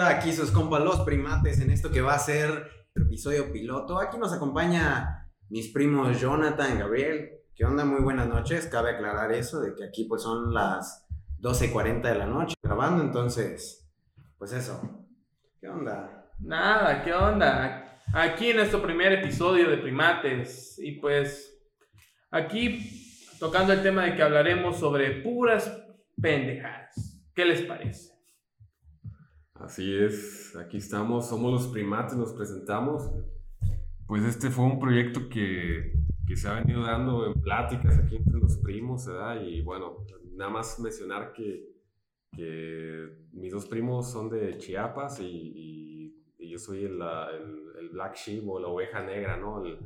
Aquí sus compas los primates en esto que va a ser el episodio piloto. Aquí nos acompaña mis primos Jonathan, Gabriel. ¿Qué onda? Muy buenas noches. Cabe aclarar eso de que aquí pues son las 12.40 de la noche grabando, entonces, pues eso. ¿Qué onda? Nada, ¿qué onda? Aquí en nuestro primer episodio de primates y pues aquí tocando el tema de que hablaremos sobre puras pendejadas. ¿Qué les parece? Así es, aquí estamos, somos los primates, nos presentamos. Pues este fue un proyecto que, que se ha venido dando en pláticas aquí entre los primos, ¿verdad? Y bueno, nada más mencionar que, que mis dos primos son de Chiapas y, y, y yo soy el, el, el, Black Sheep o la oveja negra, ¿no? El,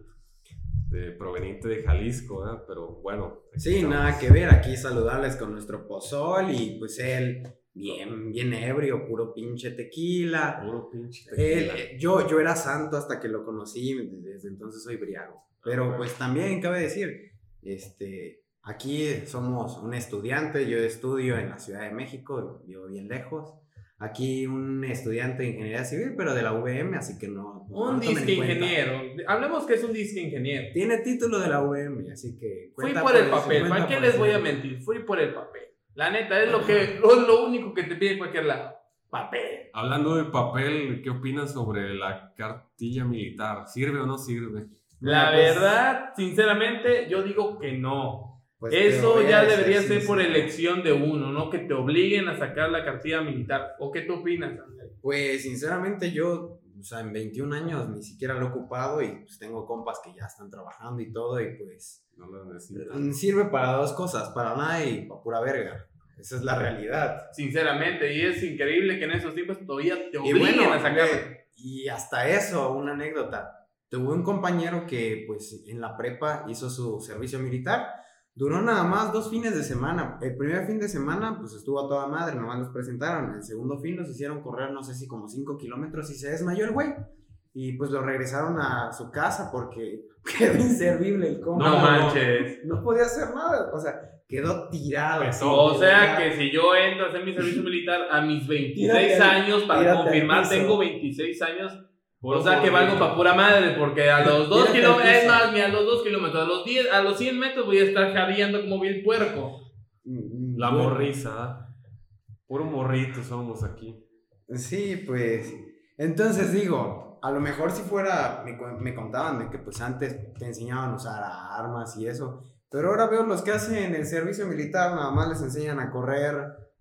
de, proveniente de Jalisco, ¿verdad? Pero bueno. Sí, estamos. nada que ver, aquí saludarles con nuestro pozol y pues él bien, bien ebrio, puro pinche tequila. Puro pinche tequila. Él, yo, yo era santo hasta que lo conocí, desde entonces soy briago. Pero pues también cabe decir, este, aquí somos un estudiante, yo estudio en la Ciudad de México, vivo bien lejos. Aquí un estudiante de ingeniería civil, pero de la UVM, así que no. Un no disque ingeniero. Hablemos que es un disque ingeniero. Tiene título de la UVM, así que. Fui por el papel, ¿para qué les voy a mentir? Fui por el papel. La neta, es lo, que, lo, lo único que te pide en cualquier lado. Papel. Hablando de papel, ¿qué opinan sobre la cartilla militar? ¿Sirve o no sirve? La Bueno, pues- verdad, sinceramente, yo digo que no. Pues Eso ya debería ser por sincero. elección de uno, no que te obliguen a sacar la cartilla militar. ¿O qué tú opinas, Andrés? Pues sinceramente yo, o sea, en 21 años ni siquiera lo he ocupado y pues tengo compas que ya están trabajando y todo y pues No lo necesitan. mm, sirve para dos cosas, para nada y para pura verga. Esa es la realidad. Sinceramente, y es increíble que en esos tiempos todavía te Y obliguen bueno, a y hasta eso, una anécdota. Tuve un compañero que pues en la prepa hizo su servicio militar. Duró nada más dos fines de semana. El primer fin de semana pues estuvo a toda madre, nomás los presentaron. El segundo fin los hicieron correr no sé si como 5 kilómetros y se desmayó el güey. Y pues lo regresaron a su casa porque quedó inservible el compa. No manches. No podía hacer nada. O sea, quedó tirado. así, O sea que si yo entro a hacer mi servicio militar a mis 26 Tírate años, para confirmar, tengo 26 años. Puro o sea que valgo para pura madre, porque a los 2 Tírate al kilómetros, es más, ni a los 2 kilómetros, a los 10, a los 100 metros voy a estar jadeando como vil puerco. Mm, mm, La bueno. morriza, ¿ah? Puro morrito somos aquí. Sí, pues. Entonces digo, a lo mejor si fuera, me, me contaban de que pues antes te enseñaban a usar armas y eso. Pero ahora veo los que hacen el servicio militar, nada más les enseñan a correr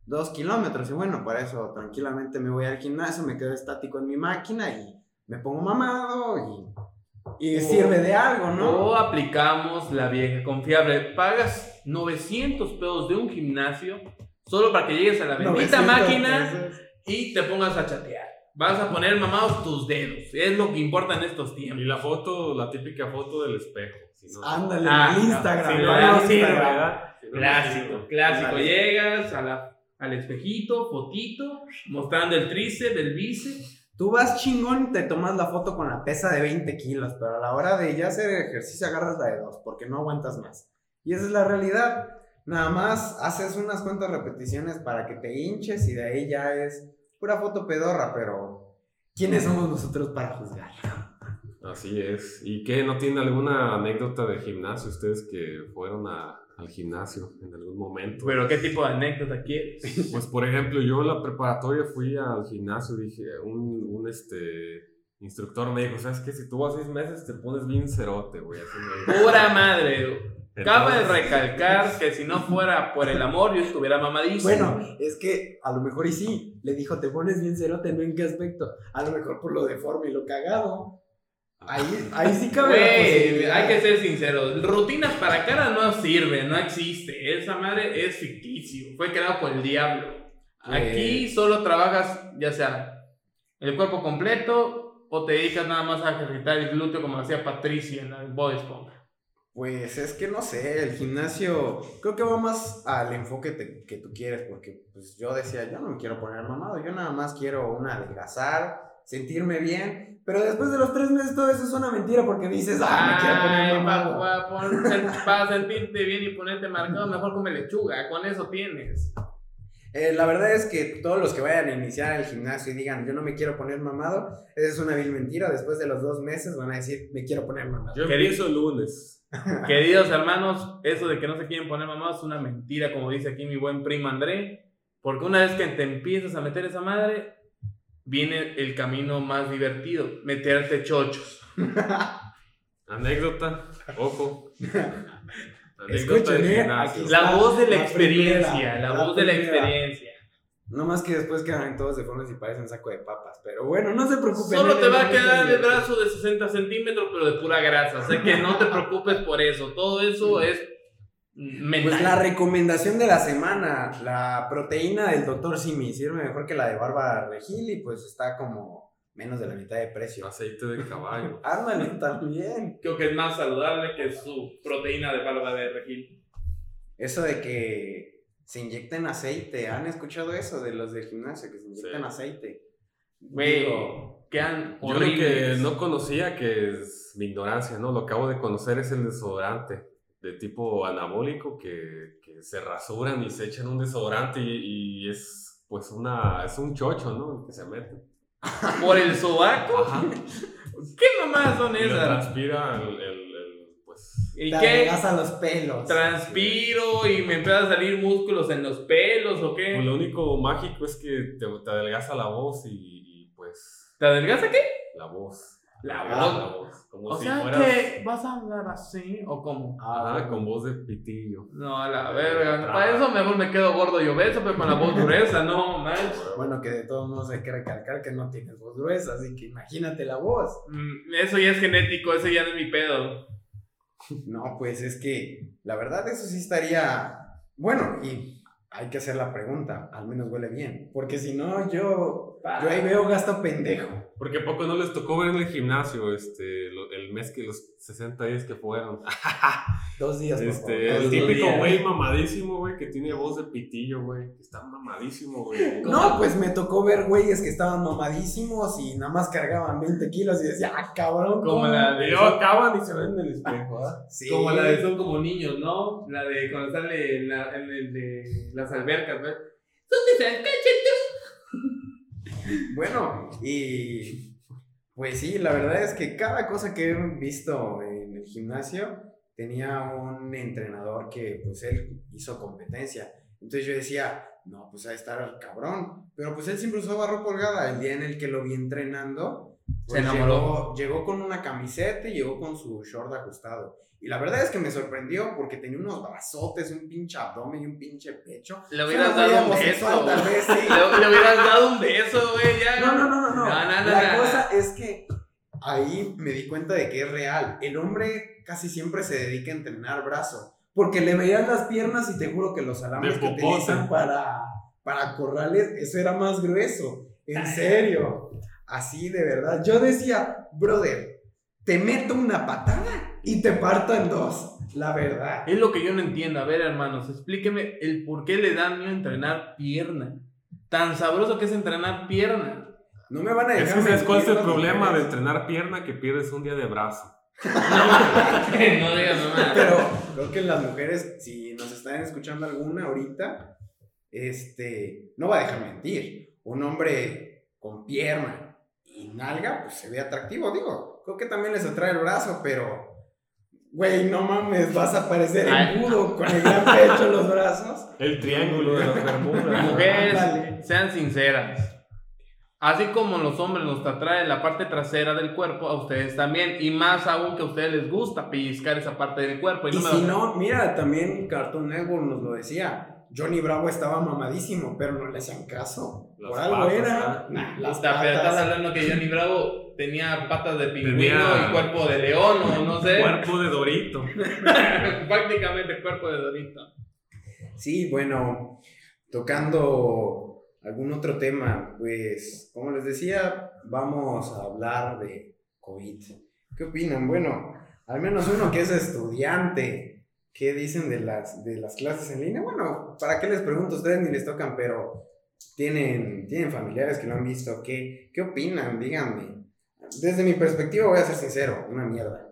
dos kilómetros. Y bueno, para eso tranquilamente me voy al gimnasio, me quedo estático en mi máquina y me pongo mamado y, y O- sirve de algo, ¿no? O aplicamos la vieja confiable. Pagas 900 pesos de un gimnasio solo para que llegues a la bendita 900 máquina pesos. y te pongas a chatear. Vas a poner mamados tus dedos. Es lo que importa en estos Y tiempos. la foto, la típica foto del espejo. Si no- Ándale, Ah, en Instagram. no, Instagram. si no, no Clásico, clásico. Llegas a la- al espejito, fotito, mostrando el tríceps, el bíceps. Tú vas chingón y te tomas la foto con la pesa de 20 kilos, pero a la hora de ya hacer ejercicio agarras la de 2 porque no aguantas más. Y esa es la realidad. Nada más haces unas cuantas repeticiones para que te hinches y de ahí ya es pura foto pedorra, pero ¿quiénes somos nosotros para juzgar? Así es. ¿Y qué? ¿No tienen alguna anécdota de gimnasio ustedes que fueron a- al gimnasio en algún momento? Pero, ¿qué tipo de anécdota quieres? Pues por ejemplo, yo en la preparatoria fui al gimnasio, dije, un, un este instructor me dijo, ¿sabes qué? Si tú vas seis meses te pones bien cerote, güey. Así me dijo. Pura madre. Cabe recalcar que si no fuera por el amor, yo estuviera mamadísimo. Bueno, es que a lo mejor y sí, le dijo, te pones bien cerote, ¿no en qué aspecto? A lo mejor por lo deforme y lo cagado. Ahí, ahí sí cabe hay que ser sinceros. Rutinas para cara no sirve, no existe. Esa madre es ficticio. Fue creado por el diablo. Aquí solo trabajas, ya sea el cuerpo completo o te dedicas nada más a ejercitar el glúteo como hacía Patricia en el Body Esponja. Pues es que no sé, el gimnasio creo que va más al enfoque te- que tú quieres, porque pues yo decía, yo no me quiero poner mamado, yo nada más quiero una adelgazar, sentirme bien, pero después de los tres meses todo eso es una mentira porque dices, ah, me quiero poner Ay, mamado. para sentirte bien y ponerte marcado, mejor come lechuga. Con eso tienes. Eh, la verdad es que todos los que vayan a iniciar el gimnasio y digan, yo no me quiero poner mamado, esa es una vil mentira. Después de los dos meses van a decir, me quiero poner mamado. Yo el lunes. Queridos hermanos, eso de que no se quieren poner mamados es una mentira, como dice aquí mi buen primo André. Porque una vez que te empiezas a meter esa madre, viene el camino más divertido, meterte chochos. Anécdota, ojo. Escuchen, del ¿eh? Aquí La voz de la, La experiencia, primera, la, la voz de la experiencia. No más que después quedan todos deformes y parecen saco de papas. Pero bueno, no se preocupen. Solo en te va a quedar el brazo de 60 centímetros, pero de pura grasa. Así que no te preocupes por eso. Todo eso es mental. Pues la recomendación de la semana, la proteína del Dr. Simi sirve mejor que la de Bárbara Regil y pues está como menos de la mitad de precio. Aceite de caballo. Ándale también. Creo que es más saludable que su proteína de barba de regil. Eso de que se inyecten aceite, ¿han escuchado eso de los del gimnasio que se inyectan Sí. aceite? Güey, Digo, quedan Yo lo que horribles. no conocía, que es mi ignorancia, ¿no? Lo que acabo de conocer es el desodorante de tipo anabólico que, que se rasuran y se echan un desodorante y, y es pues una, es un chocho, ¿no? Que se mete. ¿Por el sobaco? Ajá. ¿Qué mamadas son Y lo esas? transpira el, el- el, pues... ¿Y te qué? adelgaza los pelos. ¿Transpiro y me empiezan a salir músculos en los pelos o pues, qué? lo único mágico es que te, te adelgaza la voz y, y, pues ¿Te adelgaza qué? la voz. La Adelgaza voz. La voz. Como O si sea fueras... que vas a hablar así o cómo. Ah, con voz de pitillo. No, a la verga. Para eso mejor me quedo gordo y obeso, pero con la voz gruesa, no manches. Bueno, que de todos modos hay que recalcar que no tienes voz gruesa, así que imagínate la voz. Mm, Eso ya es genético, eso ya no es mi pedo. No, pues es que la verdad eso sí estaría bueno y hay que hacer la pregunta, al menos huele bien, porque si no yo yo ahí veo gasto pendejo. Porque a poco no les tocó ver en el gimnasio este, lo- el mes que los 60 días que fueron. Dos días Este, el típico güey mamadísimo, güey, que tiene voz de pitillo, güey. que Está mamadísimo, güey. No, pues me tocó ver güeyes que estaban mamadísimos y nada más cargaban 20 kilos y decía, ah, cabrón. Como ¿cómo?". la de- Y luego acaban y se ven en el espejo, ¿ah? Sí. Como la de son como niños, ¿no? La de cuando sale en, la- en el de las albercas, ¿ves? ¿Dónde está el Bueno, y pues sí, la verdad es que cada cosa que he visto en el gimnasio tenía un entrenador que pues él hizo competencia. Entonces yo decía, no, pues a estar cabrón. Pero pues él siempre usaba ropa holgada. El día en el que lo vi entrenando, Se pues, enamoró. Llegó, llegó con una camiseta y llegó con su short ajustado. Y la verdad es que me sorprendió porque tenía unos brazotes, un pinche abdomen y un pinche pecho. Le hubieras dado un beso. Tal vez, sí. Le, le hubieras dado un beso, güey, ya. No, no, no, no, no. No, no, La no. cosa es que ahí me di cuenta de que es real. El hombre casi siempre se dedica a entrenar brazo. Porque le veías las piernas y te juro que los alambres que utilizan para, para corrales, eso era más grueso. En serio. Así de verdad. Yo decía, brother, te meto una patada y te parto en dos. La verdad. Es lo que yo no entiendo. A ver, hermanos, explíqueme el por qué le dan miedo entrenar pierna. Tan sabroso que es entrenar pierna. No me van a dejar. Es que ¿sabes cuál es el problema de entrenar pierna? Que pierdes un día de brazo. no digas mamá. Pero creo que las mujeres, si nos están escuchando alguna ahorita, este, no va a dejar mentir. Un hombre con pierna y nalga, pues se ve atractivo, digo. Creo que también les atrae el brazo, pero, güey, no mames, vas a parecer Ay. embudo con el gran pecho en los brazos. El triángulo de las Bermudas. Mujeres, sean sinceras. Así como los hombres nos atraen la parte trasera del cuerpo, a ustedes también. Y más aún que a ustedes les gusta pellizcar esa parte del cuerpo. Y no me si no, mira, también Cartoon Network nos lo decía. Johnny Bravo estaba mamadísimo, pero no le hacían caso. Las Por algo patas, era. ¿ah? Nah, las estás hablando que Johnny Bravo tenía patas de pingüino Tenía- y cuerpo de león o no sé. Cuerpo de Dorito. Prácticamente cuerpo de Dorito. Sí, bueno, tocando algún otro tema, pues, como les decía, vamos a hablar de COVID. ¿Qué opinan? Bueno, al menos uno que es estudiante, ¿qué dicen de las, de las clases en línea? Bueno, ¿para qué les pregunto? Ustedes ni les tocan, pero tienen, tienen familiares que lo han visto. ¿Qué, ¿Qué opinan? Díganme. Desde mi perspectiva voy a ser sincero, una mierda.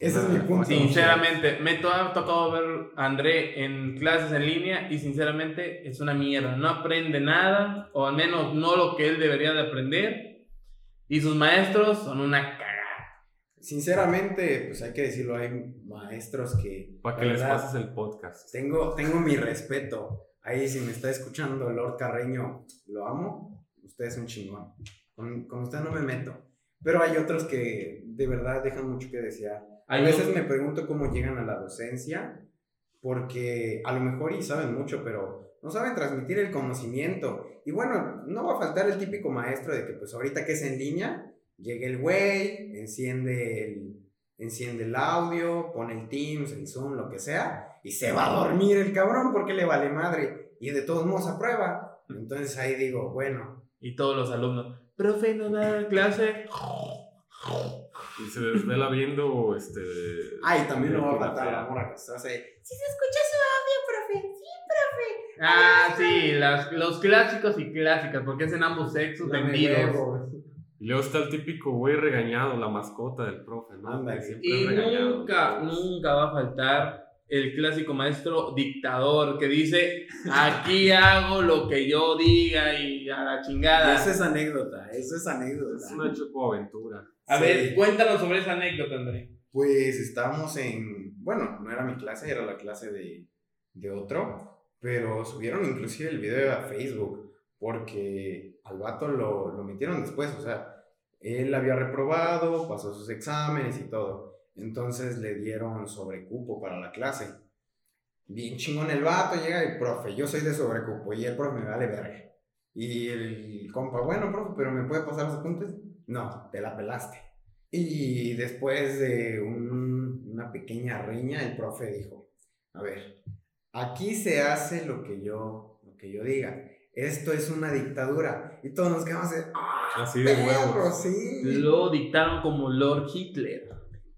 Ese es mi punto. Sinceramente, me ha tocado ver a André en clases en línea y sinceramente es una mierda. No aprende nada, o al menos no lo que él debería de aprender. Y sus maestros son una. Sinceramente, pues hay que decirlo, hay maestros que... Para que les pases el podcast. Tengo, tengo mi respeto. Ahí si me está escuchando Lord Carreño, lo amo. Usted es un chingón. Con, con usted no me meto. Pero hay otros que de verdad dejan mucho que desear. A veces me pregunto cómo llegan a la docencia, porque a lo mejor y saben mucho, pero no saben transmitir el conocimiento. Y bueno, no va a faltar el típico maestro de que pues ahorita que es en línea, llega el güey, enciende el, enciende el audio, pone el Teams, el Zoom, lo que sea, y se va a dormir el cabrón porque le vale madre. Y de todos modos aprueba. Entonces ahí digo, bueno. Y todos los alumnos, profe, no da clase. Y se desvela viendo este. Ay, también no va a faltar la mora que se hace. Si se escucha su audio, profe. Sí, profe. Ah, sí, las, los clásicos y clásicas, porque es en ambos sexos vendidos. Y luego está el típico güey regañado, la mascota del profe, ¿no? y nunca, nunca va a faltar el clásico maestro dictador que dice, aquí hago lo que yo diga y a la chingada. Esa es anécdota, eso es anécdota. Es una chocoaventura. A ver, cuéntanos sobre esa anécdota, André. Pues estábamos en, bueno, no era mi clase, era la clase de, de otro, pero subieron inclusive el video a Facebook porque al vato lo, lo metieron después, o sea, él había reprobado, pasó sus exámenes y todo. Entonces le dieron sobrecupo para la clase. Bien chingón el vato, llega el profe, yo soy de sobrecupo y el profe me vale verga. Y el compa, bueno, profe, pero ¿me puede pasar los apuntes? No, te la pelaste. Y después de una pequeña riña, el profe dijo, a ver, aquí se hace lo que yo, lo que yo diga. Esto es una dictadura. Y todos nos quedamos ¡ah! Así de huevos. Sí. Lo dictaron como Lord Hitler.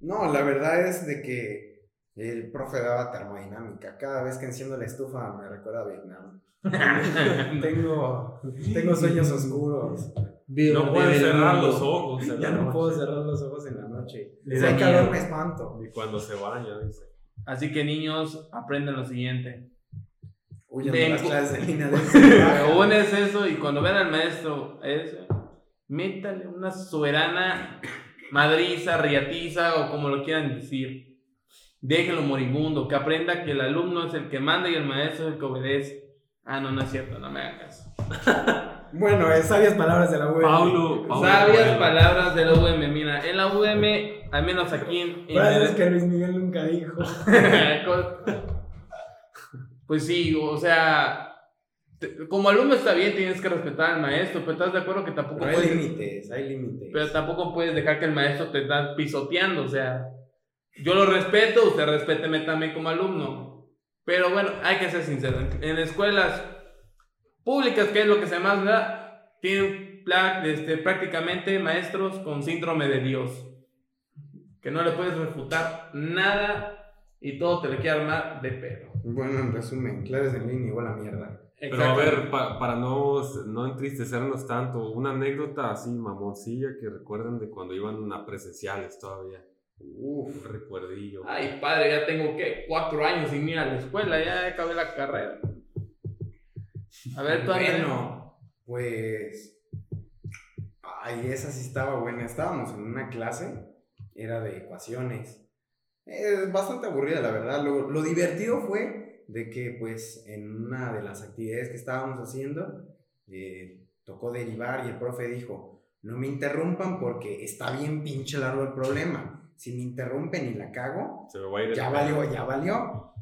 No, la verdad es de que el profe daba termodinámica. Cada vez que enciendo la estufa me recuerda a Vietnam. tengo, tengo sueños oscuros. No puedes cerrar los ojos. ya no puedo cerrar los ojos en la noche. Si hay calor me espanto. Y cuando se baña, dice. Así que niños, aprenden lo siguiente. De las clases de línea de es eso y cuando vean al maestro métale una soberana madriza, riatiza o como lo quieran decir. Déjenlo moribundo, que aprenda que el alumno es el que manda y el maestro es el que obedece. Ah, no, no es cierto, no me hagan caso. bueno, es sabias palabras de la UM. Paulo, sabias palabras de la UM. Mira, en la UM, al menos aquí en. en que Luis Miguel nunca dijo. pues sí, o sea. Como alumno está bien, tienes que respetar al maestro, pero estás de acuerdo que tampoco hay límites, hay límites. Pero tampoco puedes dejar que el maestro te esté pisoteando, o sea. Yo lo respeto, usted respéteme también como alumno. Pero bueno, hay que ser sincero. En escuelas públicas, que es lo que se más da, tienen este, prácticamente maestros con síndrome de Dios. Que no le puedes refutar nada y todo te le quiere armar de pedo. Bueno, en resumen, clases en línea igual a mierda. Pero a ver, para no, no entristecernos tanto, una anécdota así mamoncilla que recuerden de cuando iban a presenciales todavía. Uf, recuerdillo. Ay, padre, ya tengo que cuatro años sin ir a la escuela, ya acabé la carrera. A ver, todavía bueno, pues. Ay, esa sí estaba buena. Estábamos en una clase, era de ecuaciones. Es bastante aburrida, la verdad. Lo, lo divertido fue de que, pues, en una de las actividades que estábamos haciendo, eh, tocó derivar y el profe dijo: No me interrumpan porque está bien pinche largo el problema si me interrumpen y la cago, ya valió, ya valió.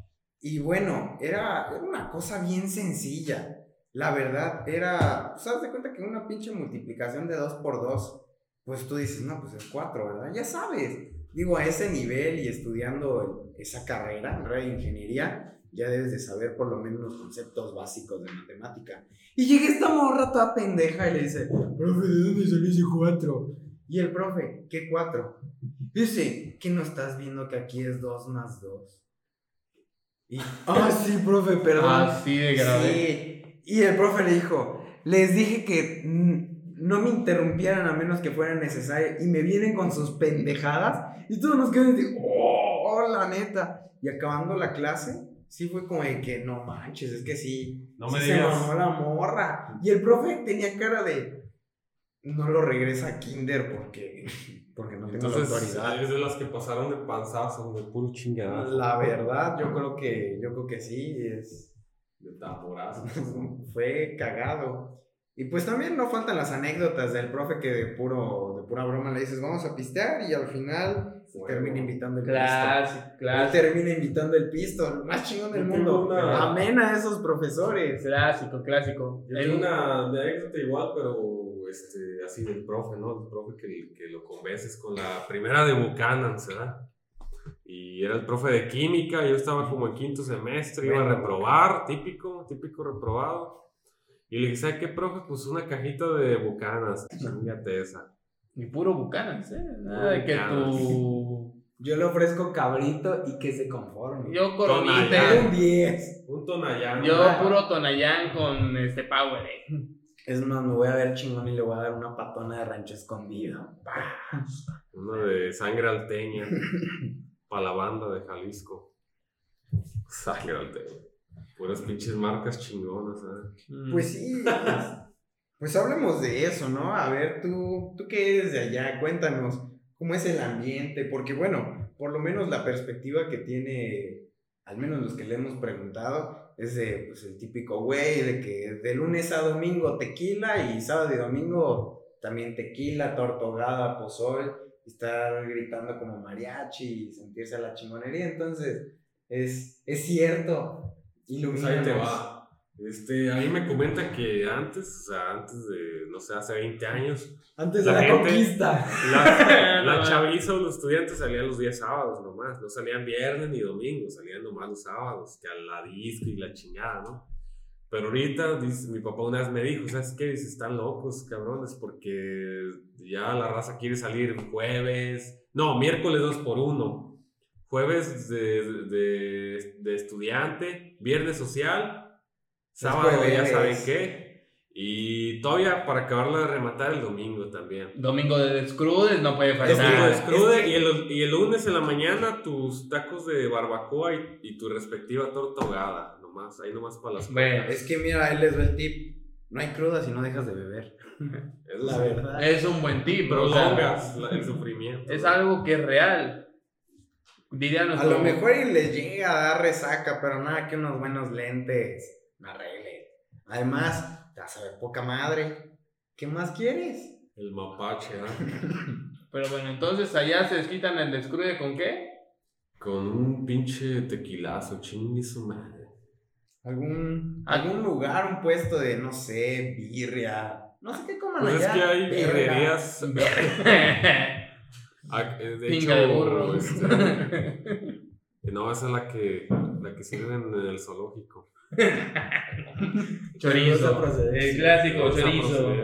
Y bueno, era, una cosa bien sencilla. La verdad, era, ¿sabes pues, de cuenta que una pinche multiplicación de 2 por 2, pues tú dices, no, pues es 4, ¿verdad? Ya sabes. Digo, a ese nivel y estudiando esa carrera, de ingeniería, ya debes de saber por lo menos los conceptos básicos de matemática. Y llega esta morra toda pendeja y le dice, profe, ¿de dónde salió ese 4? Y el profe, ¿qué 4? Dice, ¿qué no estás viendo que aquí es 2 más 2? Y, ah, sí, profe, perdón. Ah, sí, de grave. Sí. Y el profe le dijo, les dije que no me interrumpieran a menos que fuera necesario y me vienen con sus pendejadas y todos nos quedan de, oh, la neta. Y acabando la clase, sí fue como de que no manches, es que sí, No sí me se digas. mamó la morra. Y el profe tenía cara de, no lo regresa a Kinder porque, porque no tengo la autoridad. es de las que pasaron de panzazo, de puro chingadazo. La verdad, yo creo que, yo creo que sí, es, De tamborazo. fue cagado. Y pues también no faltan las anécdotas del profe que de puro, de pura broma le dices, vamos a pistear y al final Bueno. termina invitando el Clásico, pisto. Clásico. termina invitando el pisto, el más chingón del Yo mundo. una- Amén a esos profesores. Clásico, clásico. Yo tengo una anécdota igual, pero este, así del profe, ¿no? El profe que, que lo convences con la primera de Buchanan, ¿verdad? Y era el profe de química, yo estaba como en quinto semestre, iba a reprobar, típico, típico reprobado. Y le dije, ¿sabes qué, profe? Pues una cajita de Bucanas, chingate esa. Y puro Bucanas, ¿eh? Nada de que tu. Yo le ofrezco cabrito y que se conforme. Yo Tonayán. Coromite. un 10. Un tonallán. Yo puro Tonayán con este Power. eh. Es más, me voy a ver chingón y le voy a dar una patona de rancho escondido. Una de sangre alteña. para la banda de Jalisco. Sangre alteña. Puras pinches marcas chingonas, ¿eh? Mm. Pues sí. Pues, pues hablemos de eso, ¿no? A ver, tú, tú que eres de allá, cuéntanos cómo es el ambiente, porque bueno, por lo menos la perspectiva que tiene, al menos los que le hemos preguntado, es de pues, el típico güey, de que de lunes a domingo tequila y sábado y domingo también tequila, tortogada, pozol, y estar gritando como mariachi y sentirse a la chingonería. Entonces, es, es cierto. Pues ahí te va. Este, ahí me comenta que antes, o sea, antes de, no sé, hace 20 años, Antes de La gente- conquista. la, la chaviza o los estudiantes salían los días sábados nomás, no salían viernes ni domingo, salían nomás los sábados, que a la disco y la chingada, ¿no? Pero ahorita, dice, mi papá una vez me dijo, ¿sabes qué? Dice, están locos, cabrones, porque ya la raza quiere salir jueves, no, miércoles dos por uno, jueves de, de, de estudiante, viernes social, sábado ya jueves. saben qué, y todavía para acabarla de rematar el domingo también. Domingo de descrudes no puede Domingo de faltar. escrude, y, el, y el lunes en la mañana tus tacos de barbacoa y, y tu respectiva torta ahogada, nomás, ahí nomás para las Bueno, Es que mira, ahí les doy el tip. No hay cruda si no dejas de beber. Eso La verdad. es un buen tip, o sea, Prolongas la- el sufrimiento. es algo que es real. Diría A lo mejor y les llega a dar resaca, pero nada que unos buenos lentes me arreglen. Además, te vas a ver poca madre. ¿Qué más quieres? El mapache, ¿ah? Pero bueno, entonces allá se desquitan el descrude con qué? Con un pinche tequilazo, chingue su madre. ¿Algún, Ah. algún lugar, un puesto de, no sé, birria? No sé qué coman Pues es allá. que hay birrerías. ah, eh, De Pinga de hecho, burro. este, que no, esa es la que, la que sirven en el zoológico. chorizo. El clásico chorizo.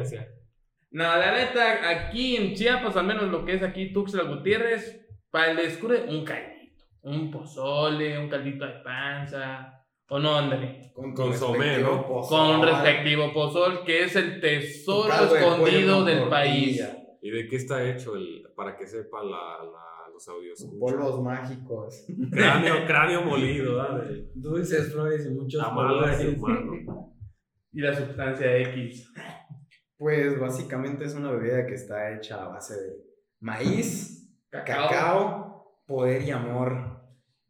No, la neta, aquí en Chiapas, al menos lo que es aquí Tuxtla Gutiérrez, para el descrude, un caldito. Un pozole, un caldito de panza. ¿O no, André? Con Consomé, respectivo ¿no? pozol. Con respectivo pozol, que es el tesoro de escondido con del país. tortilla. ¿Y de qué está hecho el, para que sepa la, la- los audios? Polvos mágicos. Cráneo, cráneo molido. De Dulces, flores y muchos humano. Y la sustancia X. Pues básicamente es una bebida que está hecha a base de maíz, Cacao. cacao, poder y amor.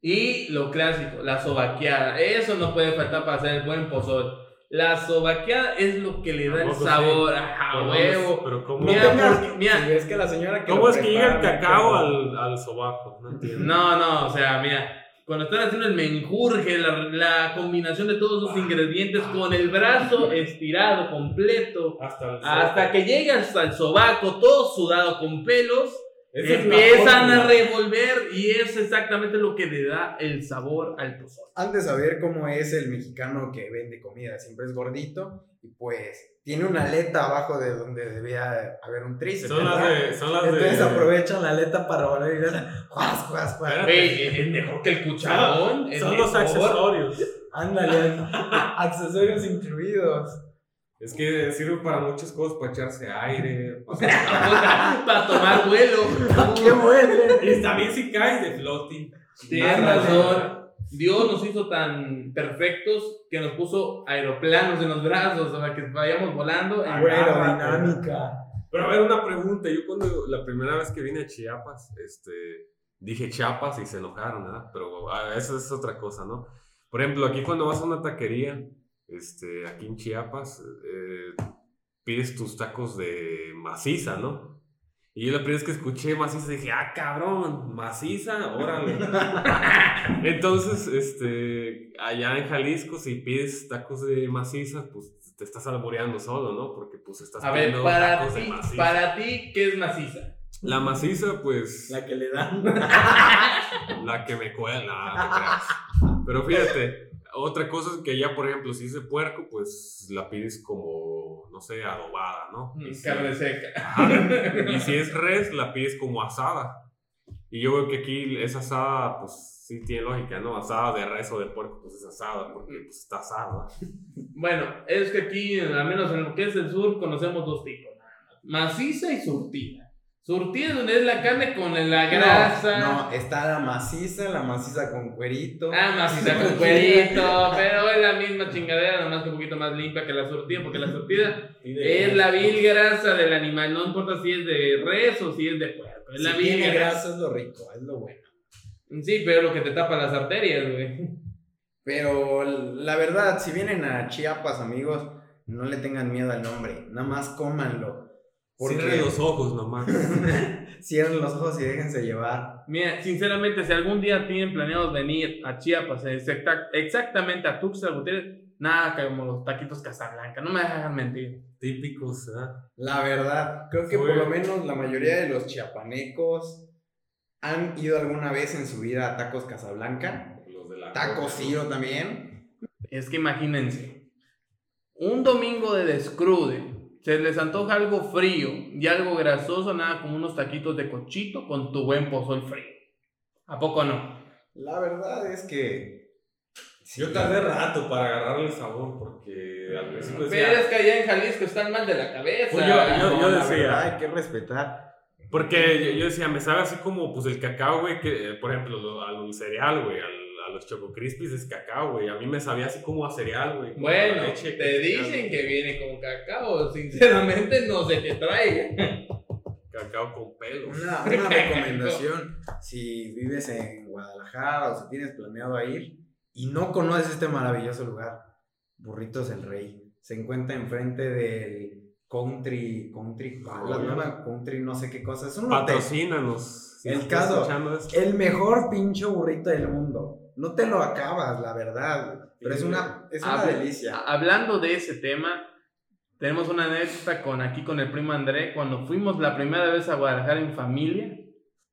Y lo clásico, la sobaqueada. Eso no puede faltar para hacer el buen pozol. La sobaqueada es lo que le da el ¿A poco sabor sí? a huevo. Pero ¿cómo, Mira, tengas- porque- mira. si ves que la señora que ¿cómo es que llega el cacao al, al sobaco? No entiendo. No, no, o sea, mira, cuando están haciendo el menjurje, la, la combinación de todos esos ingredientes con el brazo estirado completo, Hasta, el hasta que llega hasta el sobaco, todo sudado con pelos, es empiezan a revolver y es exactamente lo que le da el sabor al pozol. Han de saber cómo es el mexicano que vende comida. Siempre es gordito y pues tiene una aleta abajo de donde debía haber un tríceps. Son las de. Son las Entonces de aprovechan la aleta para volver y le hacen juas, juas, juas. Es mejor que el cucharón. son los mejor. accesorios. Ándale, accesorios incluidos. Es que sirve para muchas cosas, para echarse aire, para, para tomar vuelo. ¡Qué bueno! y también si caes de floating. Tienes razón. Dios nos hizo tan perfectos que nos puso aeroplanos en los brazos para que vayamos volando. en Aerodinámica. Pero a ver, una pregunta. Yo cuando la primera vez que vine a Chiapas, este, dije Chiapas y se enojaron, ¿verdad? Pero ah, eso es otra cosa, ¿no? Por ejemplo, aquí cuando vas a una taquería, este, aquí en Chiapas, eh, pides tus tacos de maciza, ¿no? Y yo la primera vez que escuché maciza dije, ah, cabrón, maciza, órale. Entonces, este, allá en Jalisco, si pides tacos de maciza, pues te estás alboreando solo, ¿no? Porque pues estás A ver, pidiendo para tacos de ti, maciza. para ti, ¿qué es maciza? La maciza, pues, La que le dan. la que me cuela, no te creas. Pero fíjate, otra cosa es que ya, por ejemplo, si es de puerco, pues la pides como, no sé, adobada, ¿no? Y si- Mm, Carne seca. Ajá. Y si es res, la pides como asada. Y yo veo que aquí esa asada, pues sí tiene lógica, ¿no? Asada de res o de puerco, pues es asada, porque pues está asada. Bueno, es que aquí, al menos en lo que es el sur, conocemos dos tipos. nada más. Maciza y surtida. Surtida es donde es la carne con la grasa. No, está la maciza, la maciza con cuerito. Ah, maciza con cuerito, pero es la misma chingadera, nomás que un poquito más limpia que la surtida, porque la surtida es la vil grasa del animal, no importa si es de res o si es de puerco, es la vil tiene grasa. grasa es lo rico, es lo bueno. Sí, pero lo que te tapa las arterias, güey. Pero la verdad, si vienen a Chiapas, amigos, no le tengan miedo al nombre, nada más cómanlo. Porque Cierre los ojos nomás. cierren los ojos y déjense llevar. Mira, sinceramente, si algún día tienen planeados venir a Chiapas, exacta- exactamente a Tuxtla Gutiérrez, nada como los taquitos Casablanca, no me hagan mentir. Típicos, ¿ah? La verdad, creo que Fue- por lo menos la mayoría de los chiapanecos han ido alguna vez en su vida a Tacos Casablanca. Los de la Tacos Ciro también. Es que imagínense, un domingo de descrude, se les antoja algo frío y algo grasoso, nada como unos taquitos de cochito con tu buen pozol frío. ¿A poco no? La verdad es que... Yo tardé rato para agarrarle el sabor porque al principio Pero es decía... que allá en Jalisco están mal de la cabeza. Pues yo- yo- decía- verdad, hay que respetar. Porque yo, yo decía, me sabe así como pues el cacao, güey, que por ejemplo lo- al cereal, güey, al- a los Choco Crispies es cacao, güey. A mí me sabía así como a cereal, güey. Bueno, leche te dicen que viene con cacao. Sinceramente, no sé qué trae. Cacao con pelos. Una, una recomendación, si vives en Guadalajara o si tienes planeado ir y no conoces este maravilloso lugar, Burritos el Rey, se encuentra enfrente del Country, Country Palace, Oye. ¿no? Country no sé qué cosa, es un. Patrocínanos. si El caso. El mejor pincho burrito del mundo. No te lo acabas, la verdad, pero es una, es una delicia. Hablando de ese tema, tenemos una anécdota con aquí con el primo André cuando fuimos la primera vez a Guadalajara en familia.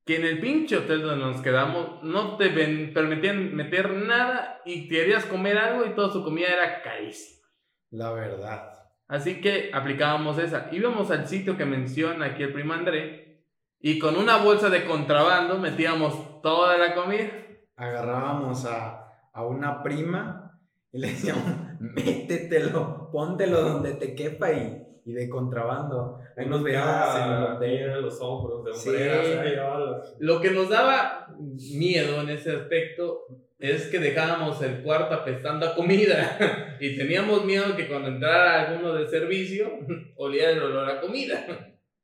Que en el pinche hotel donde nos quedamos no te ven- permitían meter nada y querías comer algo y toda su comida era carísima. La verdad. Así que aplicábamos esa. Íbamos al sitio que menciona aquí el primo André y con una bolsa de contrabando metíamos toda la comida. Agarrábamos a, a una prima y le decíamos, métetelo, póntelo donde te quepa y, y de contrabando. Ahí nos veíamos en los hombros, de Sí. hombreras, ahí va los- Lo que nos daba miedo en ese aspecto es que dejábamos el cuarto apestando a comida y teníamos miedo que cuando entrara alguno de servicio oliera el olor a comida.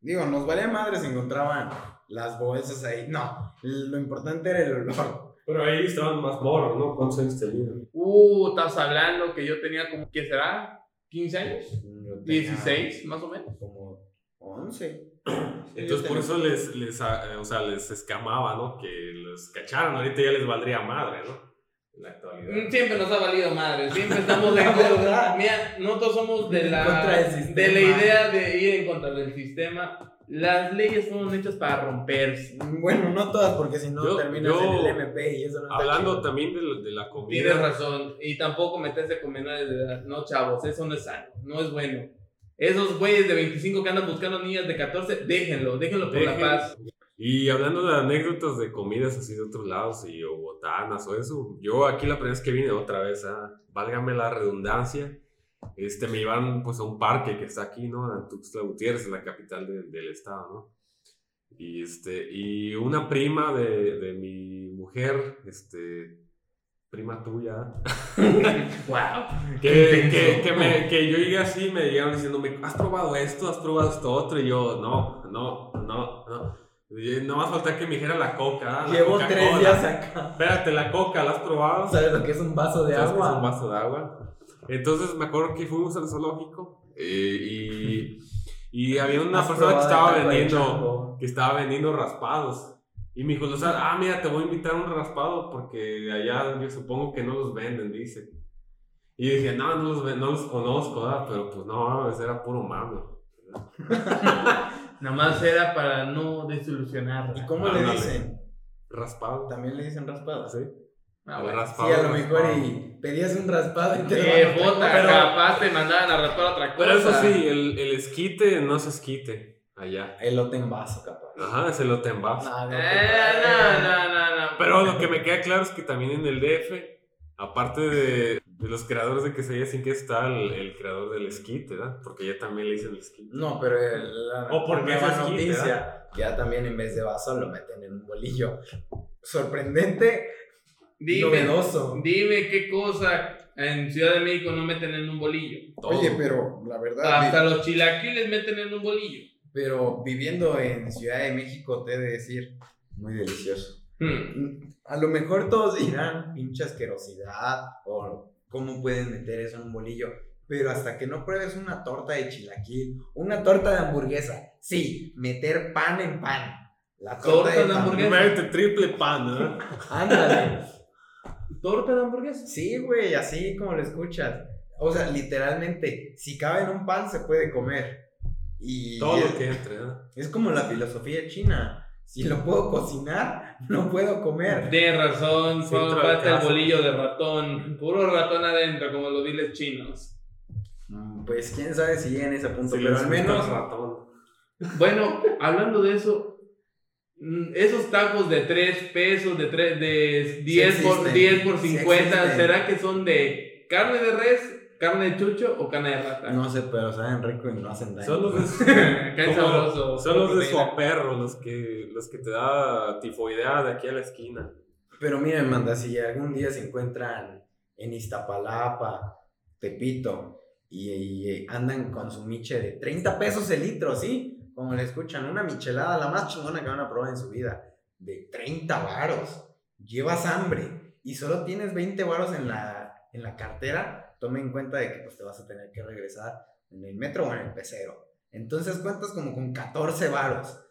Digo, nos valía madre si encontraban las bolsas ahí. No, lo importante era el olor. Pero ahí estaban más morros, ¿no? ¿Cuántos años tenían? Uh, estás hablando que yo tenía como, ¿qué será? ¿15 años? Yo tenía ¿16 más o menos? Como 11. Entonces por eso les, les, ah, eh, o sea, les escamaba, ¿no? Que los cacharan, ahorita ya les valdría madre, ¿no? En la actualidad. Mm, Siempre nos ha valido madre, siempre estamos en contra. Mira, nosotros somos de la, de la idea de ir en contra del sistema. Las leyes fueron hechas para romperse. Bueno, no todas, porque si no Yo- terminas yo- en el MP y eso no está Hablando chido. también de, la- de la comida. Tienes razón. Y tampoco meterse con menores de edad. No, chavos, eso no es sano. No es bueno. Esos güeyes de 25 que andan buscando niñas de 14, déjenlo, déjenlo por la Dejen- paz. Y hablando de anécdotas de comidas así de otros lados y o botanas o eso, yo aquí la primera vez que vine otra vez, ah, válgame la redundancia, este, me llevaron pues a un parque que está aquí, ¿no? En Tuxtla Gutiérrez, la capital de- del estado, ¿no? Y, este, y una prima de, de mi mujer, este, prima tuya, wow. que, que, que, me, que yo llegué así me llegaron diciéndome, ¿has probado esto? ¿Has probado esto otro? Y yo, no, no, no, no. No más falta que me dijera la coca. la Llevo tres días acá. Espérate, la coca, ¿la has probado? ¿Sabes lo que es un vaso de ¿Sabes qué es un agua? vaso de agua. Entonces me acuerdo que fuimos al zoológico eh, y, y había una ¿Has persona que estaba vendiendo, que estaba vendiendo raspados. Y me dijo, o sea, ah, mira, te voy a invitar a un raspado porque allá yo supongo que no los venden, dice. Y yo dije, no, no los, no los conozco, ¿verdad? pero pues no, ese era puro mame. Nada más era para no desilusionarla. ¿Y cómo le dicen? Raspado. También le dicen raspado. ¿Sí? Ah, El bueno. raspado, Sí, a lo mejor raspado. y pedías un raspado y te Eh, puta, cosa. capaz te mandaban a raspar otra cosa. Pero eso sí, el, el esquite no es esquite allá. Elote en vaso, capaz. Ajá, es elote en vaso. No, no, Eh, no, no, no, no. Pero lo que me queda claro es que también en el DF, aparte de, de los creadores de quesadilla sin que está el, el creador del esquite, ¿verdad? Porque ya también le dicen esquite. No, pero el- la O porque es esquite, noticia, ya también en vez de vaso lo meten en un bolillo. Sorprendente, Dime, novedoso. dime qué cosa en Ciudad de México no meten en un bolillo. Todo. Oye, pero la verdad, Hasta los chilaquiles meten en un bolillo. pero viviendo en Ciudad de México te he de decir, muy delicioso. Hmm. A lo mejor todos dirán, pinche asquerosidad, o cómo pueden meter eso en un bolillo. Pero hasta que no pruebes una torta de chilaquil, una torta de hamburguesa, sí, meter pan en pan. La torta, Torta de pan. hamburguesa. Triple pan, ¿verdad? Ándale. ¿Torta de hamburguesa? Sí, güey, así como lo escuchas. O sea, literalmente, si cabe en un pan se puede comer. Y Todo es, lo que entre, ¿verdad? es como la filosofía china. Si lo puedo cocinar, no puedo comer. Tienes razón, solo falta el bolillo de ratón. Puro ratón adentro, como los diles chinos. Mm, Pues quién sabe si llega en ese punto, pero al menos ratón. Bueno, hablando de eso, esos tacos de 3 pesos, de, tres, de 10, por, existen. 10 por Sí 50, existen. ¿será que son de carne de res, carne de chucho o carne de rata? no sé, pero saben rico y no hacen daño. Son los de, sabroso. son los de suaperro, los que, los que te da tifoidea de aquí a la esquina. Pero miren, manda, si algún día se encuentran en Iztapalapa, Tepito, y, y andan con su miche de 30 pesos el litro, ¿sí? Como le escuchan, una michelada, la más chingona que van a probar en su vida, de 30 varos. Llevas hambre y solo tienes 20 varos en la, en la cartera, tome en cuenta de que pues, te vas a tener que regresar en el metro o en el pecero. Entonces cuentas como con 14 varos.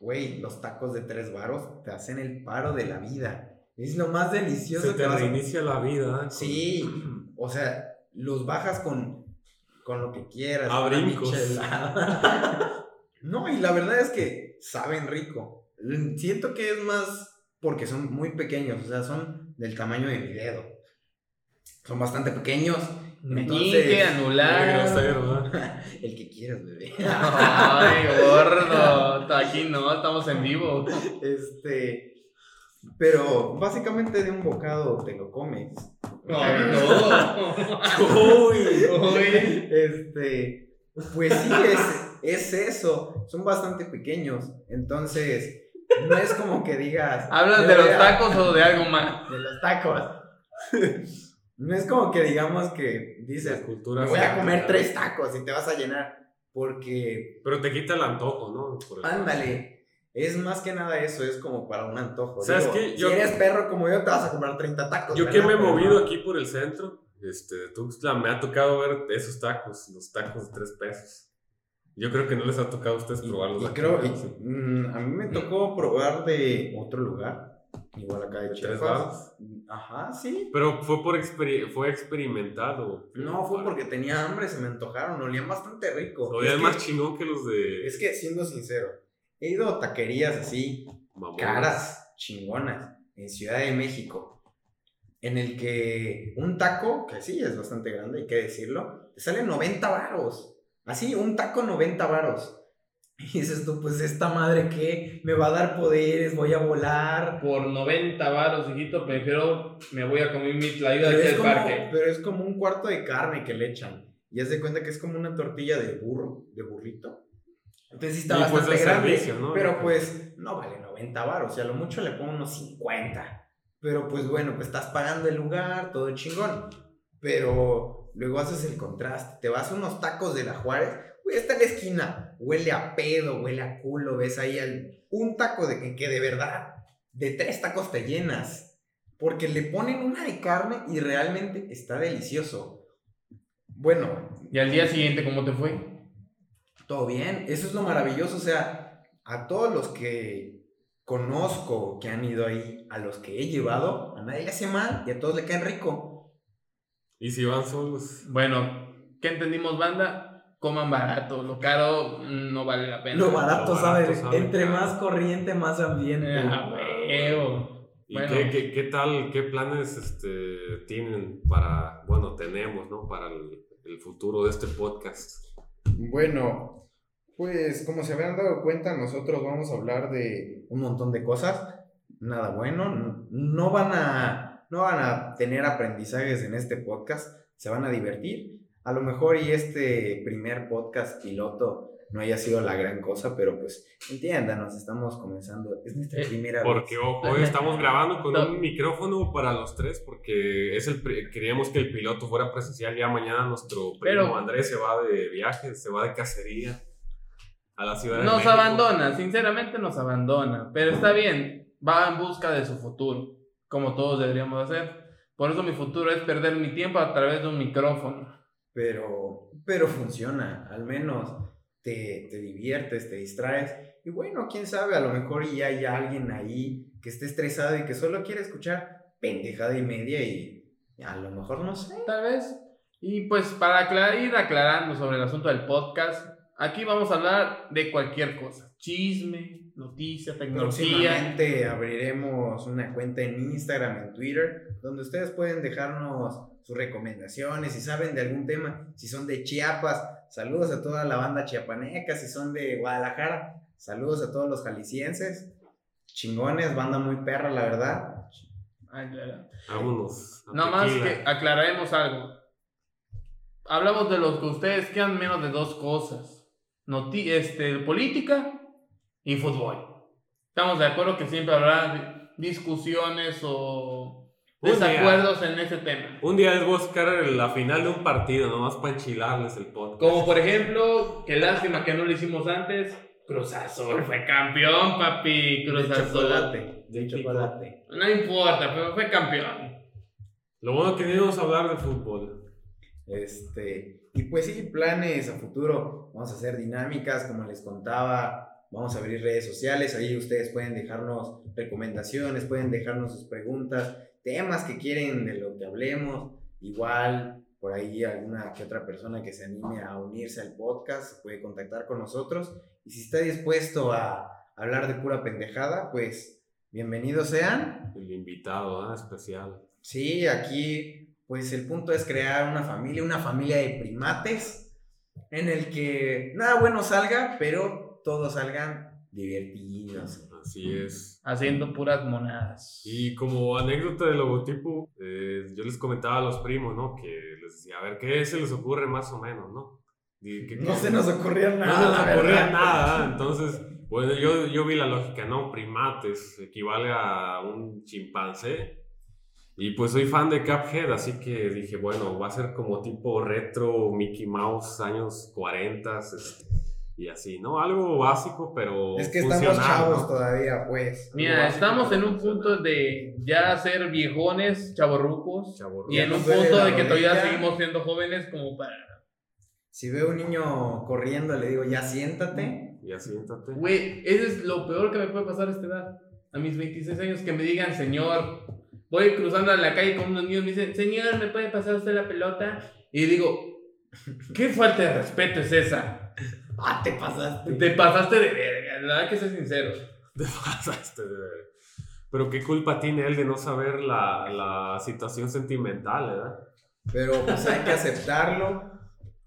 Güey, los tacos de 3 varos te hacen el paro de la vida. Es lo más delicioso Se que te a... reinicia la vida. ¿eh? Sí, o sea, los bajas con, con lo que quieras. A brincos. no, y la verdad es que saben rico. Siento que es más porque son muy pequeños, o sea, son del tamaño de mi dedo. Son bastante pequeños. Meñique, Entonces, anular. El que quieras, bebé. Ay, gordo. Aquí no, estamos en vivo. Este. Pero básicamente de un bocado te lo comes. Ay, no. Uy. Uy. Este, pues sí, es, es eso. Son bastante pequeños. Entonces, no es como que digas. ¿Hablas "Me de los a- tacos o de algo más? De los tacos. No es como que digamos que dices, cultura me voy a comer tres tacos y te vas a llenar. Porque, Pero te quita el antojo, ¿no? Por el- ándale, es más que nada eso, es como para un antojo. ¿Sabes Digo, qué? Yo- si eres perro como yo, te vas a comer 30 tacos. Yo que me he movido no. aquí por el centro, este, Tuxtla, me ha tocado ver esos tacos, los tacos de tres pesos. Yo creo que no les ha tocado a ustedes probarlos. y aquí, creo, y- mm, a mí me tocó probar de otro lugar, igual acá de ¿De Chiapas. Ajá, sí. Pero fue por experi- fue experimentado. No, fue porque tenía hambre, se me antojaron, olían bastante rico. Es, es que, más chingón que los de es que, siendo sincero, he ido a taquerías así, caras, chingonas, en Ciudad de México, en el que un taco, que sí es bastante grande, hay que decirlo, te sale 90 varos. Así, un taco 90 varos. Y dices tú, pues esta madre que me va a dar poderes, voy a volar. Por 90 varos, hijito, prefiero me voy a comer mi tlayuda Pero aquí es, al como, parque. pero es como un cuarto de carne que le echan. Y haz de cuenta que es como una tortilla de burro, de burrito. Entonces sí está Y, pues, bastante grande. servicio, ¿no? Pero pues no vale 90 baros. O sea, a lo mucho le pongo unos 50. Pero pues bueno, pues estás pagando el lugar, todo chingón. Pero luego haces el contraste. Te vas a unos tacos de la Juárez. Güey, está en la esquina. Huele a pedo, huele a culo. Ves ahí al- un taco de que, que de verdad, de tres tacos te llenas. Porque le ponen una de carne y realmente está delicioso. Bueno, Y al día siguiente, ¿cómo te fue? todo bien. Eso es lo maravilloso. O sea, a todos los que conozco que han ido ahí, a los que he llevado, a nadie le hace mal y a todos le caen rico. Y si van solos. Bueno, ¿qué entendimos, banda? Coman barato, lo caro mm, no vale la pena. Lo barato, Lo sabe, barato sabe entre caro. más corriente, más ambiente. Ah. ¿Y Bueno. qué, qué, qué tal, qué planes este, tienen para, bueno, tenemos, ¿no? Para el, el futuro de este podcast. Bueno, pues como se habrán dado cuenta, nosotros vamos a hablar de un montón de cosas. Nada bueno, no, no van a no van a tener aprendizajes en este podcast, se van a divertir. A lo mejor y este primer podcast piloto no haya sido la gran cosa, pero pues entiéndanos, estamos comenzando, es nuestra Eh, primera Porque vez. ojo, hoy estamos grabando con No. un micrófono para los tres porque es el queríamos que el piloto fuera presencial. Ya mañana nuestro primo Pero- Andrés se va de viaje, se va de cacería a la ciudad de Nos México. abandona, sinceramente nos abandona. Pero está bien, va en busca de su futuro, como todos deberíamos hacer. Por eso mi futuro es perder mi tiempo a través de un micrófono. pero, pero funciona, al menos te, te diviertes, te distraes. Y bueno, quién sabe, a lo mejor ya hay alguien ahí que esté estresado y que solo quiere escuchar pendejada y media y a lo mejor no sé. Tal vez. Y pues para aclarar, ir aclarando sobre el asunto del podcast, aquí vamos a hablar de cualquier cosa. Chisme, noticia, tecnología. Próximamente abriremos una cuenta en Instagram, en Twitter, donde ustedes pueden dejarnos sus recomendaciones, si saben de algún tema, si son de Chiapas, saludos a toda la banda chiapaneca, si son de Guadalajara, saludos a todos los jaliscienses, chingones, banda muy perra, la verdad. Ay, claro. Vámonos. a Nada más que aclararemos algo. Hablamos de los que ustedes quedan menos de dos cosas. Noti este, política y fútbol. Estamos de acuerdo que siempre habrá discusiones o Un día. desacuerdos en ese tema. Un día a buscar la final de un partido, nomás para enchilarles el podcast. Como por ejemplo, que lástima que no lo hicimos antes. Cruz Azul fue campeón, papi. Cruz de Azul. chocolate, de chocolate. No importa, pero fue campeón. Lo bueno que no íbamos a hablar de fútbol. Este, y pues sí, planes a futuro. Vamos a hacer dinámicas, como les contaba. Vamos a abrir redes sociales. Ahí ustedes pueden dejarnos recomendaciones, pueden dejarnos sus preguntas, temas que quieren de lo que hablemos. Igual, por ahí alguna que otra persona que se anime a unirse al podcast se puede contactar con nosotros. Y si está dispuesto a hablar de pura pendejada, pues bienvenidos sean. El invitado, ¿ah? Especial. Sí, aquí pues el punto es crear una familia, una familia de primates en el que nada bueno salga, pero todos salgan divertidos. Así es. Haciendo puras monadas. Y como anécdota del logotipo, eh, yo les comentaba a los primos, ¿no? Que les decía, a ver, ¿qué se les ocurre más o menos, no? Y que- No se nos ocurría No nada. se nos ocurría verdad. nada, entonces, bueno, yo, yo vi la lógica, ¿no? Primates, equivale a un chimpancé. Y pues soy fan de Cuphead, así que dije, bueno, va a ser como tipo retro, Mickey Mouse, años 40 este, y así, ¿no? Algo básico, pero. Es que estamos chavos ¿no? todavía, pues. Mira, básico, estamos en un punto de ya ser viejones, chavorrucos. Chavorruco. Y en un punto de que todavía seguimos siendo jóvenes como para... Si veo un niño corriendo, le digo, ya siéntate. Ya siéntate. Güey, eso es lo peor que me puede pasar a esta edad. A mis 26 años que me digan, señor, voy cruzando en la calle con unos niños, me dicen, señor, ¿me puede pasar usted la pelota? Y digo, ¿qué falta de respeto es esa? Ah, te pasaste. Te pasaste de verga, la verdad que soy sincero. Te pasaste de ver. Pero qué culpa tiene él de no saber la, la situación sentimental, ¿verdad? Pero pues hay que aceptarlo.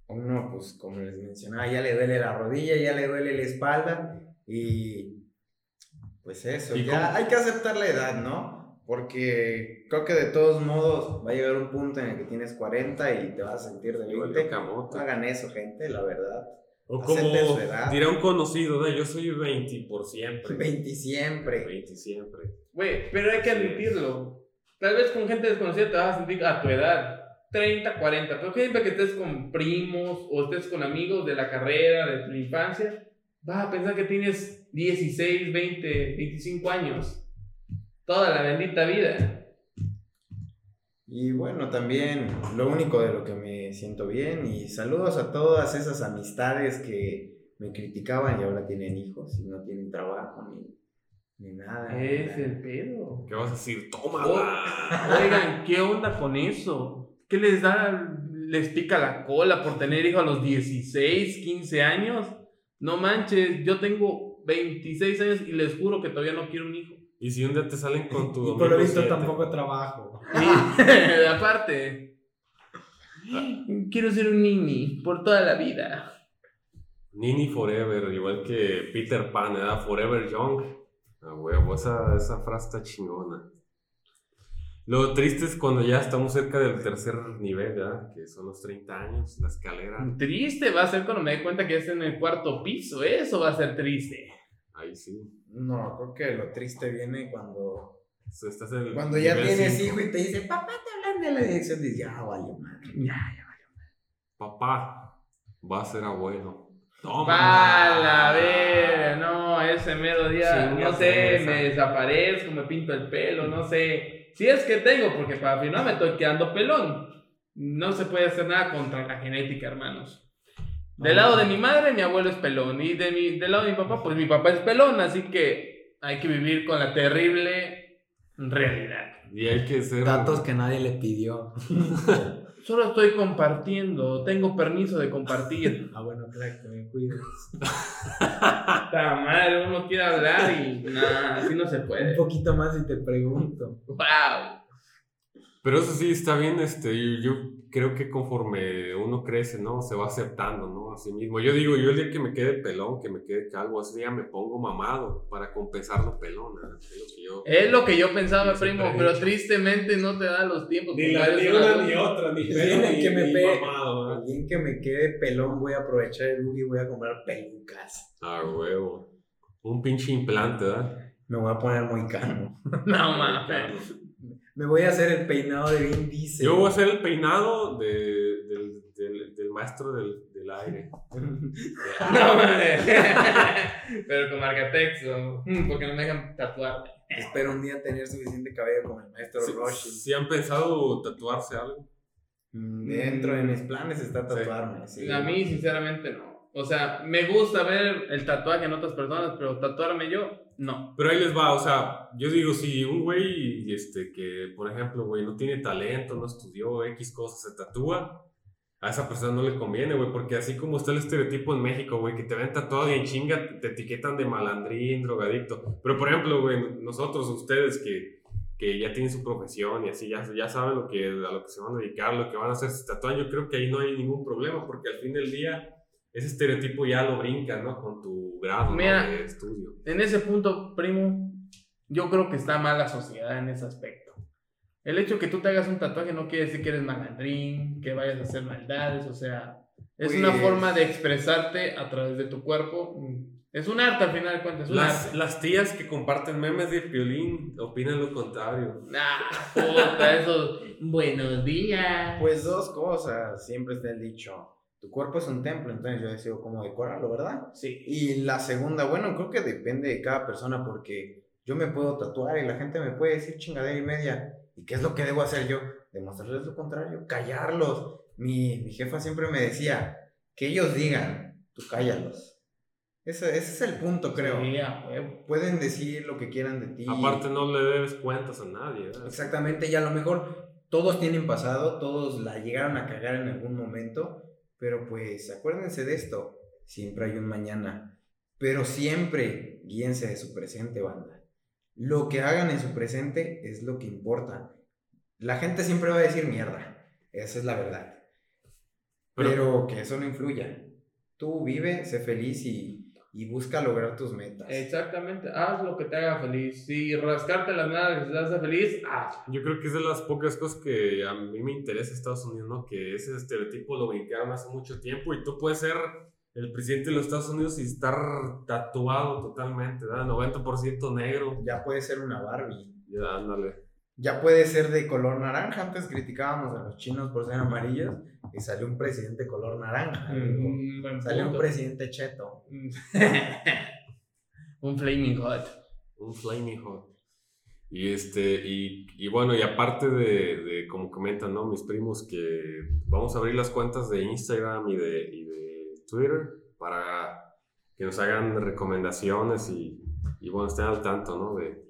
uno, pues como les mencionaba, ya le duele la rodilla, ya le duele la espalda y pues eso, ¿Y ya cómo? hay que aceptar la edad, ¿no? Porque creo que de todos modos va a llegar un punto en el que tienes 40 y te vas a sentir de Igual 20. de camote. No hagan eso, gente, la verdad. O Acepten como dirá un conocido, ¿no? yo soy 20 por siempre. 20 siempre. 20 siempre. Güey, pero hay que admitirlo. Tal vez con gente desconocida te vas a sentir a tu edad, 30, 40, pero siempre que estés con primos o estés con amigos de la carrera, de tu infancia, vas a pensar que tienes 16, 20, 25 años. Toda la bendita vida. Y bueno, también lo único de lo que me siento bien y saludos a todas esas amistades que me criticaban y ahora tienen hijos y no tienen trabajo ni, ni nada. Es el pedo. ¿Qué vas a decir? Oh, ¡Tómala! oigan, ¿qué onda con eso? ¿Qué les da? ¿Les pica la cola por tener hijo a los 16, 15 años? No manches, yo tengo 26 años y les juro que todavía no quiero un hijo. Y si un día te salen con tu Y por lo visto siete? tampoco trabajo. Y aparte, quiero ser un nini por toda la vida. Nini Forever, igual que Peter Pan, ¿verdad? Forever Young. A huevo, esa, esa frase está chingona. Lo triste es cuando ya estamos cerca del tercer nivel, ¿verdad? Que son los 30 años, la escalera. Triste va a ser cuando me dé cuenta que es en el cuarto piso. Eso va a ser triste. Ahí sí. No, creo que lo triste viene cuando, O sea, estás en el cuando ya tienes cinco. hijo y te dice, papá, te hablan de la dirección. Dices, ya, vale, madre. Ya, ya. Papá va a ser abuelo. Toma. Para ver, no, ese mero día, no sé, esa. me desaparezco, me pinto el pelo, no sé. Si es que tengo, porque para final me estoy quedando pelón. No se puede hacer nada contra la genética, hermanos. Del lado de mi madre, mi abuelo es pelón. Y de mi, del lado de mi papá, pues mi papá es pelón. Así que hay que vivir con la terrible realidad. Y hay que ser. Datos que nadie le pidió. Solo estoy compartiendo. Tengo permiso de compartir. Ah, bueno, claro, que me cuides. Puta madre, uno quiere hablar y nada, así no se Un puede. poquito más y te pregunto. ¡Wow! Pero eso sí está bien, este, yo, yo creo que conforme uno crece, ¿no? Se va aceptando, ¿no? A sí mismo. Yo digo, yo el día que me quede pelón, que me quede calvo, ese día me pongo mamado para compensar lo pelón, ¿no? Es lo que yo... Es lo que yo pensaba, primo, pero tristemente no te da los tiempos. Ni, la, ni una ni otra, ni pelo ni, que me ni pe- mamado, en que me quede pelón, voy a aprovechar el bug y voy a comprar pelucas. Ah, huevo. Un pinche implante, ¿verdad? Me voy a poner muy cano. No mames. Me voy a hacer el peinado de Vin Diesel. Yo voy a hacer el peinado de, del, del, del maestro del, del aire. No mames. Pero con marcatexto. mm, Porque no me dejan tatuar. Espero un día tener suficiente cabello como el maestro ¿Sí, Roshi. sí han pensado tatuarse algo? Mm, Dentro de mis planes está tatuarme. sí. A mí, sinceramente, no. O sea, me gusta ver el tatuaje en otras personas, pero tatuarme yo, no. Pero ahí les va, o sea, yo digo, si un güey, este, que, por ejemplo, güey, no tiene talento, no estudió X cosas, se tatúa, a esa persona no le conviene, güey, porque así como está el estereotipo en México, güey, que te ven tatuado y en chinga te etiquetan de malandrín, drogadicto. Pero, por ejemplo, güey, nosotros, ustedes que, que ya tienen su profesión y así, ya, ya saben lo que, a lo que se van a dedicar, lo que van a hacer, se tatúan, yo creo que ahí no hay ningún problema, porque al fin del día, ese estereotipo ya lo brinca, ¿no? Con tu grado ¿no? Mira, de estudio. En ese punto, primo, yo creo que está mal la sociedad en ese aspecto. El hecho que tú te hagas un tatuaje no quiere decir que eres malandrín, que vayas a hacer maldades, o sea, es una Pues- forma de expresarte a través de tu cuerpo. Es un arte al final de cuentas, es un Las, arte. las tías que comparten memes de violín opinan lo contrario. Ah, puta, eso. Buenos días. Pues dos cosas. Siempre está el dicho. Tu cuerpo es un templo, entonces yo decido cómo decorarlo, ¿verdad? Sí. Y la segunda, bueno, creo que depende de cada persona porque yo me puedo tatuar y la gente me puede decir chingadera y media. ¿Y qué es lo que debo hacer yo? Demostrarles lo contrario, callarlos. Mi, mi jefa siempre me decía, que ellos digan, tú cállalos. Ese, ese es el punto, creo. Sí, huevo. Pueden decir lo que quieran de ti. Aparte no le debes cuentas a nadie. ¿verdad? Exactamente, y a lo mejor todos tienen pasado, todos la llegaron a cagar en algún momento, pero pues acuérdense de esto, siempre hay un mañana, pero siempre guíense de su presente, banda. Lo que hagan en su presente es lo que importa. La gente siempre va a decir mierda, esa es la verdad. Pero, que eso no influya. Tú vive, sé feliz y, y busca lograr tus metas. Exactamente, haz lo que te haga feliz. Si rascarte las nalgas te hace feliz, haz. Yo creo que es de las pocas cosas que a mí me interesa Estados Unidos, ¿no? Que ese estereotipo lo brincaron hace mucho tiempo y tú puedes ser el presidente de los Estados Unidos y estar tatuado totalmente, ¿verdad? 90% negro. Ya puede ser una Barbie. Ya, ándale. Ya puede ser de color naranja. Antes criticábamos a los chinos por ser amarillos y salió un presidente color naranja. Mm, Salió un presidente cheto. un flaming hot. Un flaming hot. Y este, y, y bueno, y aparte de, de, como comentan, ¿no? Mis primos que vamos a abrir las cuentas de Instagram y de, y de Twitter para que nos hagan recomendaciones y, y bueno, estén al tanto, ¿no? De,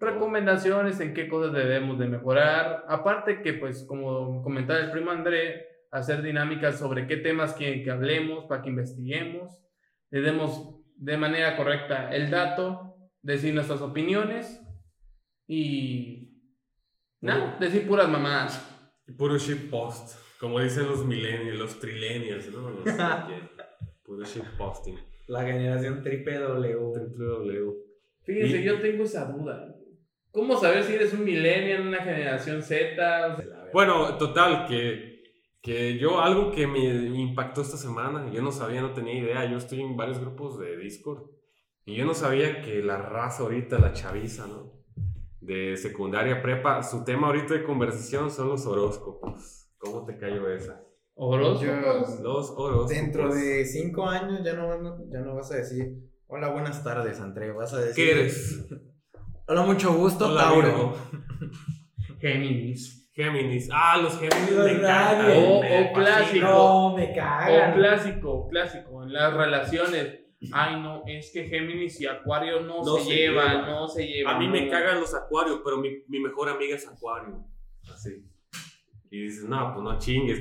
Recomendaciones en qué cosas debemos de mejorar. Aparte que, pues, como comentaba el primo André, hacer dinámicas sobre qué temas quieren que hablemos, para que investiguemos, le demos de manera correcta el dato, decir nuestras opiniones y nada, decir puras mamadas. puro shitpost, como dicen los millennials, los trillennials, ¿no? Los, puro shitposting. La generación triple W. www. Fíjense, Y- yo tengo esa duda. ¿Cómo saber si eres un millennial, una generación Z? O sea, Bueno, total, que, que yo algo que me impactó esta semana, yo no sabía, no tenía idea, yo estoy en varios grupos de Discord y yo no sabía que la raza ahorita, la chaviza, ¿no? De secundaria prepa, su tema ahorita de conversación son los horóscopos. ¿Cómo te cayó esa? horóscopos. Los horóscopos. Dentro de cinco años ya no, ya no vas a decir, hola, buenas tardes, André. Vas a decir, ¿Qué eres? Hola, mucho gusto, Hola, Tauro. Géminis. Géminis. Ah, los Géminis Los me rayos. O- me o clásico. No, me O cagan. clásico, clásico, en las relaciones. Ay, no, es que Géminis y Acuario no, No se, se llevan, no se llevan. A mí me no. cagan los acuarios, pero mi, mi mejor amiga es acuario. Así. Y dices, no, pues no chingues.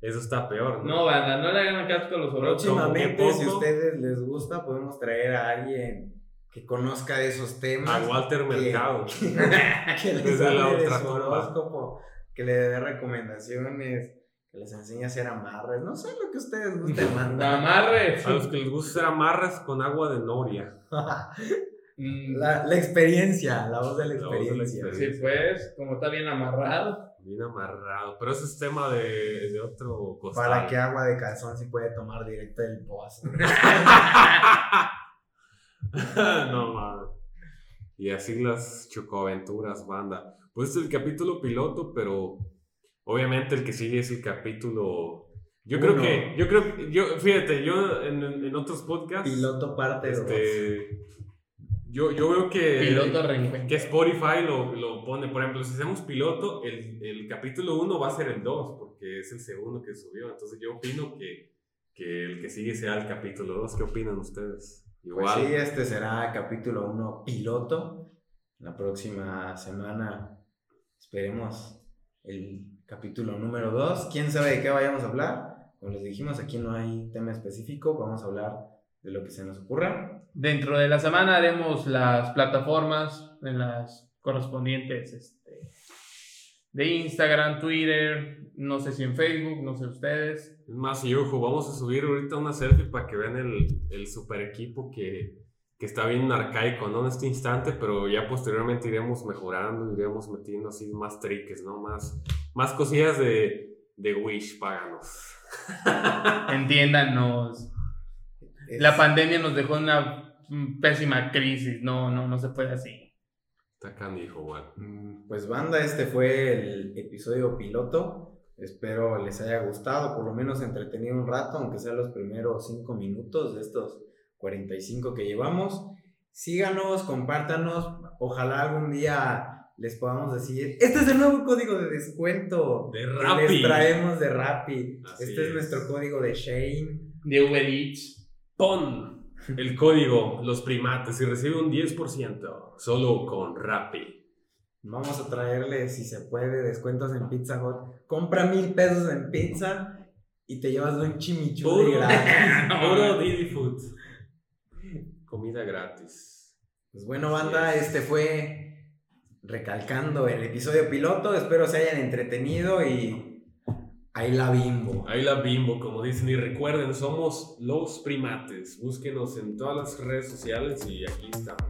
Eso está peor. No, banda, no le hagan caso a los horóscopos. Próximamente, si a ustedes les gusta, podemos traer a alguien que conozca de esos temas. A Walter que- Mercado. que les la hable de su horóscopo, que le dé recomendaciones, que les enseñe a hacer amarres. No sé lo que ustedes gusten mandar. Amarres. A los que les gusta hacer amarras con agua de noria. Mm, La, la experiencia, la voz de la La voz de la experiencia. Sí, pues, como está bien amarrado. Bien amarrado. Pero ese es tema de, de otro costal. Para que agua de calzón sí puede tomar directo del pozo. no mames. Y así las chocoaventuras, banda. Pues es el capítulo piloto, pero obviamente el que sigue es el capítulo. Yo creo Uno. que, yo creo, yo, fíjate, yo en, en otros podcasts, Piloto parte 2. este, yo, yo veo que, Piloto que Spotify lo, lo pone, por ejemplo, si hacemos piloto, el, el capítulo 1 va a ser el 2, porque es el segundo que subió. Entonces yo opino que, que el que sigue sea el capítulo 2. ¿Qué opinan ustedes? Pues sí, este será capítulo 1 piloto. La próxima semana esperemos el capítulo número 2. ¿Quién sabe de qué vayamos a hablar? Como les dijimos, aquí no hay tema específico. Vamos a hablar de lo que se nos ocurra. Dentro de la semana haremos las plataformas en las correspondientes este, de Instagram, Twitter, no sé si en Facebook, no sé ustedes. Es más, y ojo, vamos a subir ahorita una selfie para que vean el, el super equipo que, que está bien arcaico, ¿no? En este instante, pero ya posteriormente iremos mejorando, iremos metiendo así más triques, ¿no? Más, más cosillas de, de Wish, páganos. Entiéndanos. Es- La pandemia nos dejó una pésima crisis, no, no, no se puede así. Está canijo, güey. Mm, Pues banda, este fue el episodio piloto. Espero les haya gustado, por lo menos entretenido un rato, aunque sea los primeros 5 minutos de estos 45 que llevamos. Síganos, compártanos. Ojalá algún día les podamos decir, este es el nuevo código de descuento De que Rappi. les traemos de Rappi. Así este es. es. nuestro código de Shane. De Uber Eats. Pon el código Los Primates y recibe un 10% solo con Rappi. Vamos a traerle, si se puede, descuentos en Pizza Hut. Compra mil pesos en pizza y te llevas un chimichurri gratis. puro Didi Food. Comida gratis. Pues bueno, banda, este fue recalcando el episodio piloto. Espero se hayan entretenido y Ahí la bimbo. Ahí la bimbo, como dicen. Y recuerden, somos los primates. Búsquenos en todas las redes sociales y aquí estamos.